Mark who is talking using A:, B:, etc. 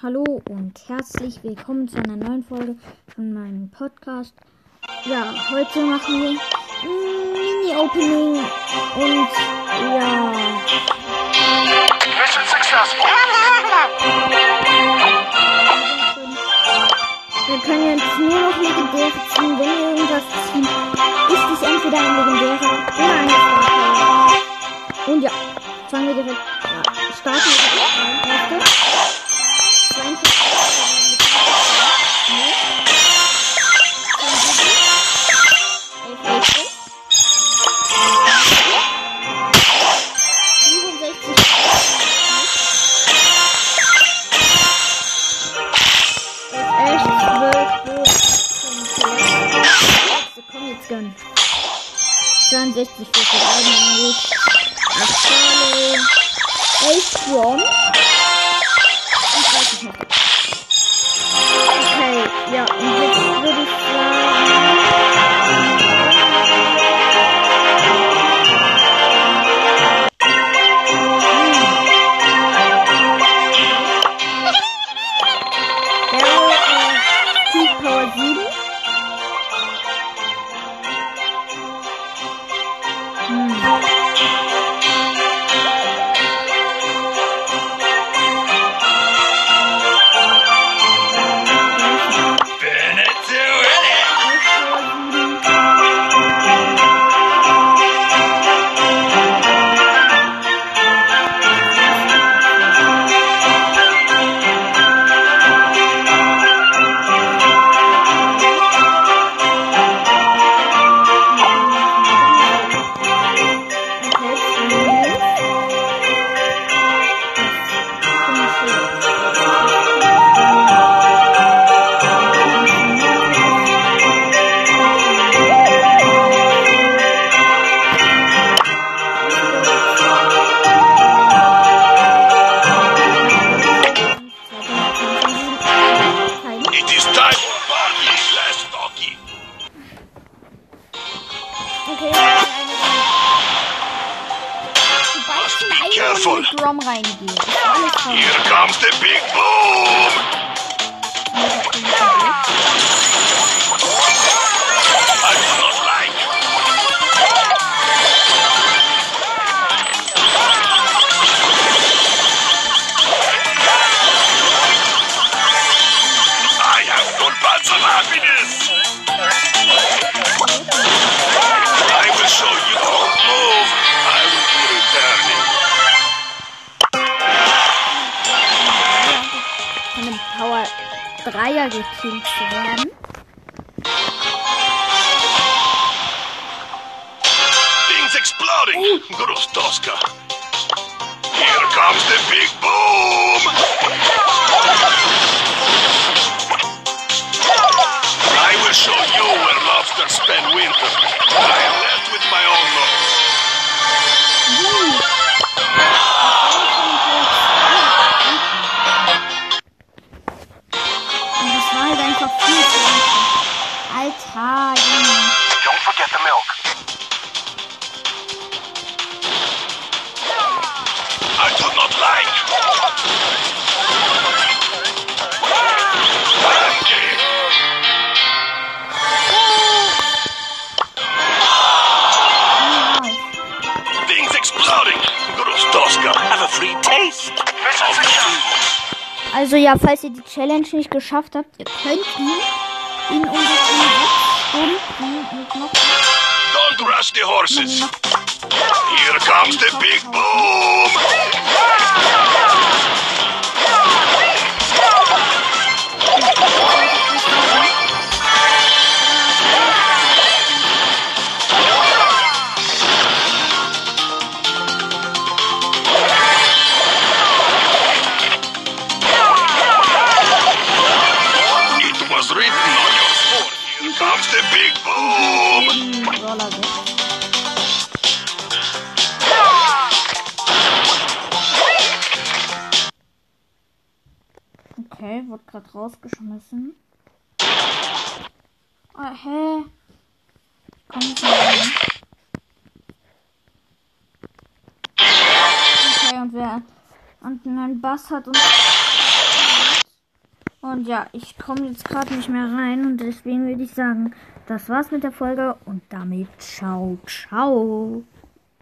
A: Hallo und herzlich willkommen zu einer neuen Folge von meinem Podcast. Ja, heute machen wir Mini-Opening und ja. Wir können jetzt nur noch Legendäre ziehen. Wenn irgendwas Letzte, komm jetzt gönn. 62 für die Augen, 8 Charlie, 11 Strong. Und 30 noch. Okay, ja, und
B: be careful.
A: Drum reingehe, ist alles voll.
B: Here comes the big boom.
A: Dreier gekillt zu werden.
B: Things exploding. Here comes the big boom.
A: Einfach viel zu. Alter, Junge.
B: Don't forget the milk.
A: Also ja, falls ihr die Challenge nicht geschafft habt, ihr könnt ihn in ungefähr Stunden mit noch
B: Don't rush the horses. Here comes the big boom. The big boom.
A: Okay, wurde gerade rausgeschmissen. Ah, hä? Komm ich mal rein. Okay, und wer und ein Bass hat uns Und ja, ich komme jetzt gerade nicht mehr rein und deswegen würde ich sagen, das war's mit der Folge und damit ciao, ciao.